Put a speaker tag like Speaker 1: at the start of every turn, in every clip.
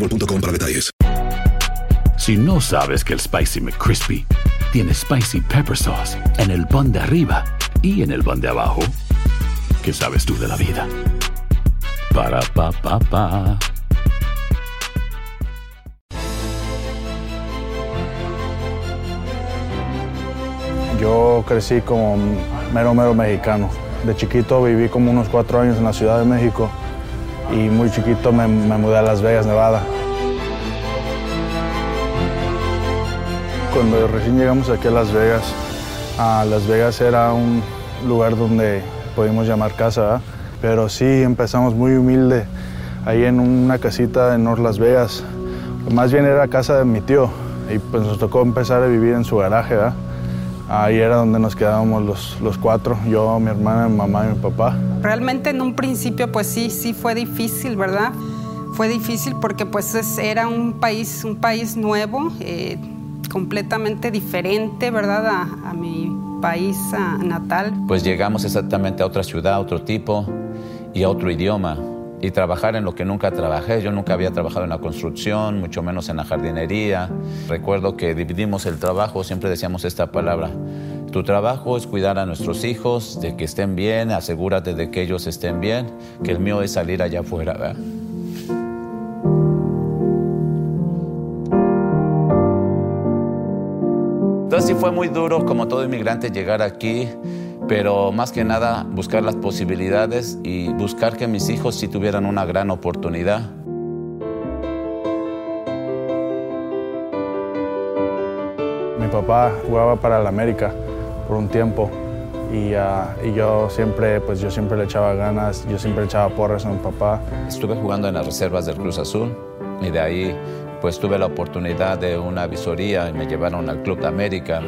Speaker 1: boostmobile.com para detalles.
Speaker 2: Si no sabes que el Spicy McCrispy tiene Spicy Pepper Sauce en el pan de arriba y en el pan de abajo, ¿qué sabes tú de la vida? Para, pa, pa, pa.
Speaker 3: Yo crecí como mero, mero mexicano. De chiquito viví como unos cuatro años en la Ciudad de México y muy chiquito me, mudé a Las Vegas, Nevada. Cuando recién llegamos aquí a Las Vegas, a Las Vegas era un lugar donde podíamos llamar casa, pero sí empezamos muy humilde, ahí en una casita en North Las Vegas. Más bien era casa de mi tío y pues nos tocó empezar a vivir en su garaje. ¿verdad? Ahí era donde nos quedábamos los, los cuatro, yo, mi hermana, mi mamá y mi papá.
Speaker 4: Realmente en un principio pues sí, sí fue difícil, ¿verdad? Fue difícil porque pues es- era un país, un país nuevo, eh, completamente diferente, ¿verdad? A, a mi país natal.
Speaker 5: Pues llegamos exactamente a otra ciudad, a otro tipo y a otro idioma. Y trabajar en lo que nunca trabajé. Yo nunca había trabajado en la construcción, mucho menos en la jardinería. Recuerdo que dividimos el trabajo, siempre decíamos esta palabra. Tu trabajo es cuidar a nuestros hijos, de que estén bien, asegúrate de que ellos estén bien, que el mío es salir allá afuera. ¿verdad? Entonces sí fue muy duro, como todo inmigrante, llegar aquí, pero más que nada buscar las posibilidades y buscar que mis hijos sí tuvieran una gran oportunidad.
Speaker 3: Mi papá jugaba para el América por un tiempo y, ah, y yo siempre, pues yo siempre le echaba ganas, yo siempre echaba porras a mi papá.
Speaker 5: Estuve jugando en las reservas del Cruz Azul y de ahí pues tuve la oportunidad de una visoría y me llevaron al Club de América.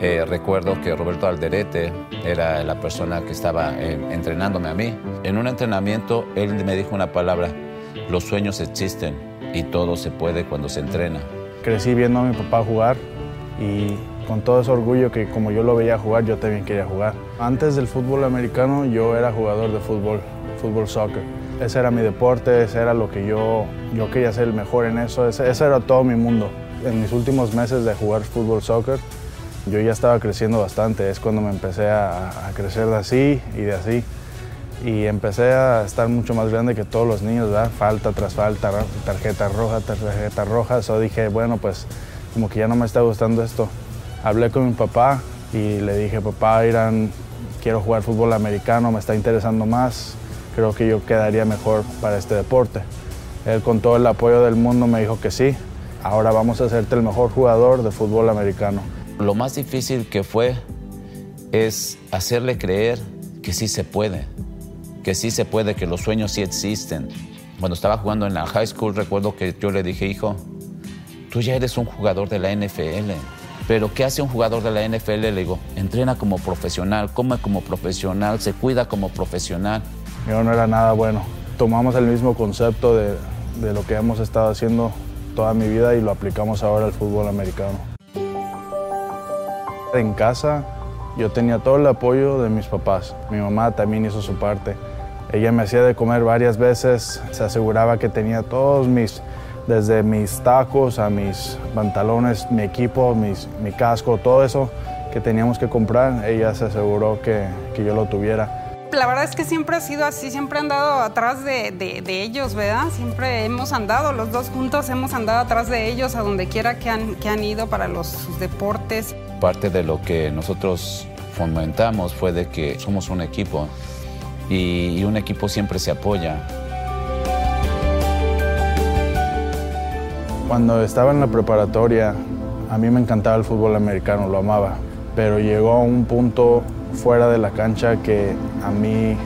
Speaker 5: Eh, recuerdo que Roberto Alderete era la persona que estaba eh, entrenándome a mí. En un entrenamiento él me dijo una palabra, los sueños existen y todo se puede cuando se entrena.
Speaker 3: Crecí viendo a mi papá jugar y con todo ese orgullo que como yo lo veía jugar, yo también quería jugar. Antes del fútbol americano yo era jugador de fútbol, fútbol soccer. Ese era mi deporte, ese era lo que yo, yo quería ser el mejor en eso, ese, ese era todo mi mundo. En mis últimos meses de jugar fútbol soccer, yo ya estaba creciendo bastante, es cuando me empecé a, a crecer de así y de así. Y empecé a estar mucho más grande que todos los niños, ¿verdad? Falta tras falta, tarjeta roja, tarjeta roja. Eso dije, bueno, pues como que ya no me está gustando esto. Hablé con mi papá y le dije, papá, Irán, quiero jugar fútbol americano, me está interesando más. Creo que yo quedaría mejor para este deporte. Él con todo el apoyo del mundo me dijo que sí. Ahora vamos a hacerte el mejor jugador de fútbol americano.
Speaker 5: Lo más difícil que fue es hacerle creer que sí se puede, que sí se puede, que los sueños sí existen. Cuando estaba jugando en la high school recuerdo que yo le dije, hijo, tú ya eres un jugador de la NFL. Pero ¿qué hace un jugador de la NFL? Le digo, entrena como profesional, come como profesional, se cuida como profesional.
Speaker 3: Yo no era nada bueno. Tomamos el mismo concepto de, de lo que hemos estado haciendo toda mi vida y lo aplicamos ahora al fútbol americano. En casa yo tenía todo el apoyo de mis papás. Mi mamá también hizo su parte. Ella me hacía de comer varias veces, se aseguraba que tenía todos mis, desde mis tacos a mis pantalones, mi equipo, mis, mi casco, todo eso que teníamos que comprar, ella se aseguró que, que yo lo tuviera.
Speaker 4: La verdad es que siempre ha sido así, siempre he andado atrás de, de, de, ellos, ¿verdad? Siempre hemos andado, los dos juntos hemos andado atrás de ellos a donde quiera que han, que han ido para los sus deportes.
Speaker 5: Parte de lo que nosotros fomentamos fue de que somos un equipo y, un equipo siempre se apoya.
Speaker 3: Cuando estaba en la preparatoria, a mí me encantaba el fútbol americano, lo amaba, pero llegó a un punto fuera de la cancha que a mí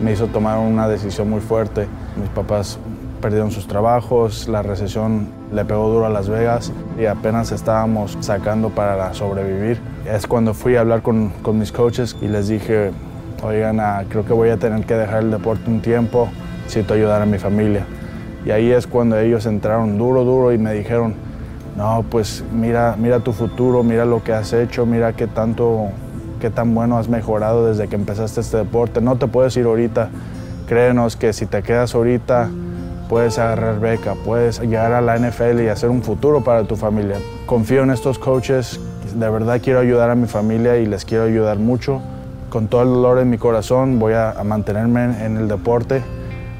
Speaker 3: me hizo tomar una decisión muy fuerte. Mis papás perdieron sus trabajos, la recesión le pegó duro a Las Vegas y apenas estábamos sacando para sobrevivir. Es cuando fui a hablar con, mis coaches y les dije, oigan, ah, creo que voy a tener que dejar el deporte un tiempo, necesito ayudar a mi familia. Y ahí es cuando ellos entraron duro, duro y me dijeron, no, pues mira, mira tu futuro, mira lo que has hecho, mira qué tanto qué tan bueno has mejorado desde que empezaste este deporte. No te puedes ir ahorita. Créenos que si te quedas ahorita, puedes agarrar beca, puedes llegar a la NFL y hacer un futuro para tu familia. Confío en estos coaches, de verdad quiero ayudar a mi familia y les quiero ayudar mucho. Con todo el dolor en mi corazón voy a, mantenerme en el deporte.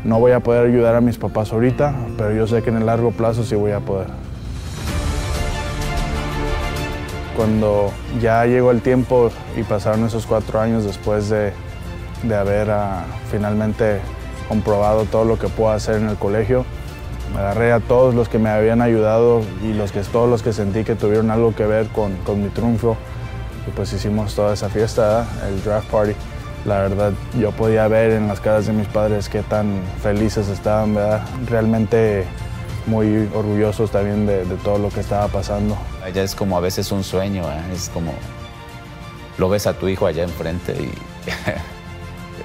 Speaker 3: No voy a poder ayudar a mis papás ahorita, pero yo sé que en el largo plazo sí voy a poder. Cuando ya llegó el tiempo y pasaron esos cuatro años después de, de haber uh, finalmente comprobado todo lo que puedo hacer en el colegio, me agarré a todos los que me habían ayudado y los que, todos los que sentí que tuvieron algo que ver con, con mi triunfo. Y pues hicimos toda esa fiesta, el draft party. La verdad, yo podía ver en las caras de mis padres qué tan felices estaban, ¿verdad? Realmente muy orgullosos también de, de, todo lo que estaba pasando.
Speaker 5: Allá es como a veces un sueño, ¿eh? es como lo ves a tu hijo allá enfrente y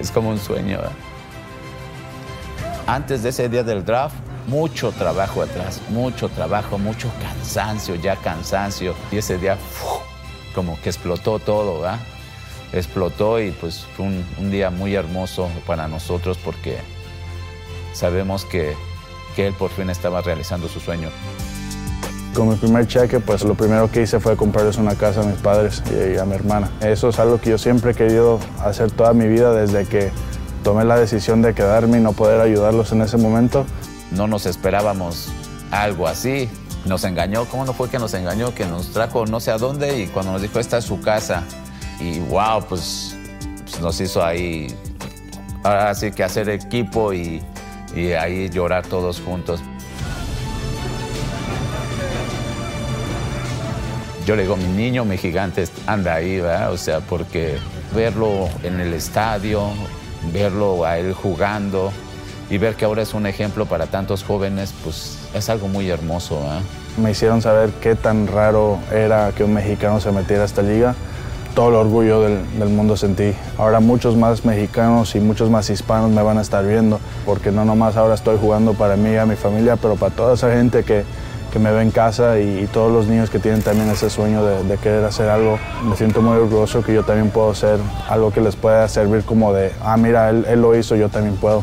Speaker 5: es como un sueño. ¿eh? Antes de ese día del draft, mucho trabajo atrás, mucho trabajo, mucho cansancio, ya cansancio. Y ese día como que explotó todo, ¿verdad? Explotó y pues fue un, un día muy hermoso para nosotros porque sabemos que que él por fin estaba realizando su sueño.
Speaker 3: Con mi primer cheque, pues lo primero que hice fue comprarles una casa a mis padres y a mi hermana. Eso es algo que yo siempre he querido hacer toda mi vida desde que tomé la decisión de quedarme y no poder ayudarlos en ese momento.
Speaker 5: No nos esperábamos algo así. Nos engañó, ¿cómo no fue que nos engañó? Que nos trajo no sé a dónde y cuando nos dijo esta es su casa. Y wow, pues, pues nos hizo ahí, ahora sí que hacer equipo y y ahí llorar todos juntos. Yo le digo, mi niño, mi gigante anda ahí, ¿verdad? O sea, porque verlo en el estadio, verlo a él jugando y ver que ahora es un ejemplo para tantos jóvenes, pues es algo muy hermoso. ¿verdad?
Speaker 3: Me hicieron saber qué tan raro era que un mexicano se metiera a esta liga todo el orgullo del, del, mundo sentí. Ahora muchos más mexicanos y muchos más hispanos me van a estar viendo, porque no nomás ahora estoy jugando para mí y a mi familia, pero para toda esa gente que, me ve en casa y, y, todos los niños que tienen también ese sueño de, de, querer hacer algo. Me siento muy orgulloso que yo también puedo hacer algo que les pueda servir como de, ah, mira, él, él lo hizo, yo también puedo.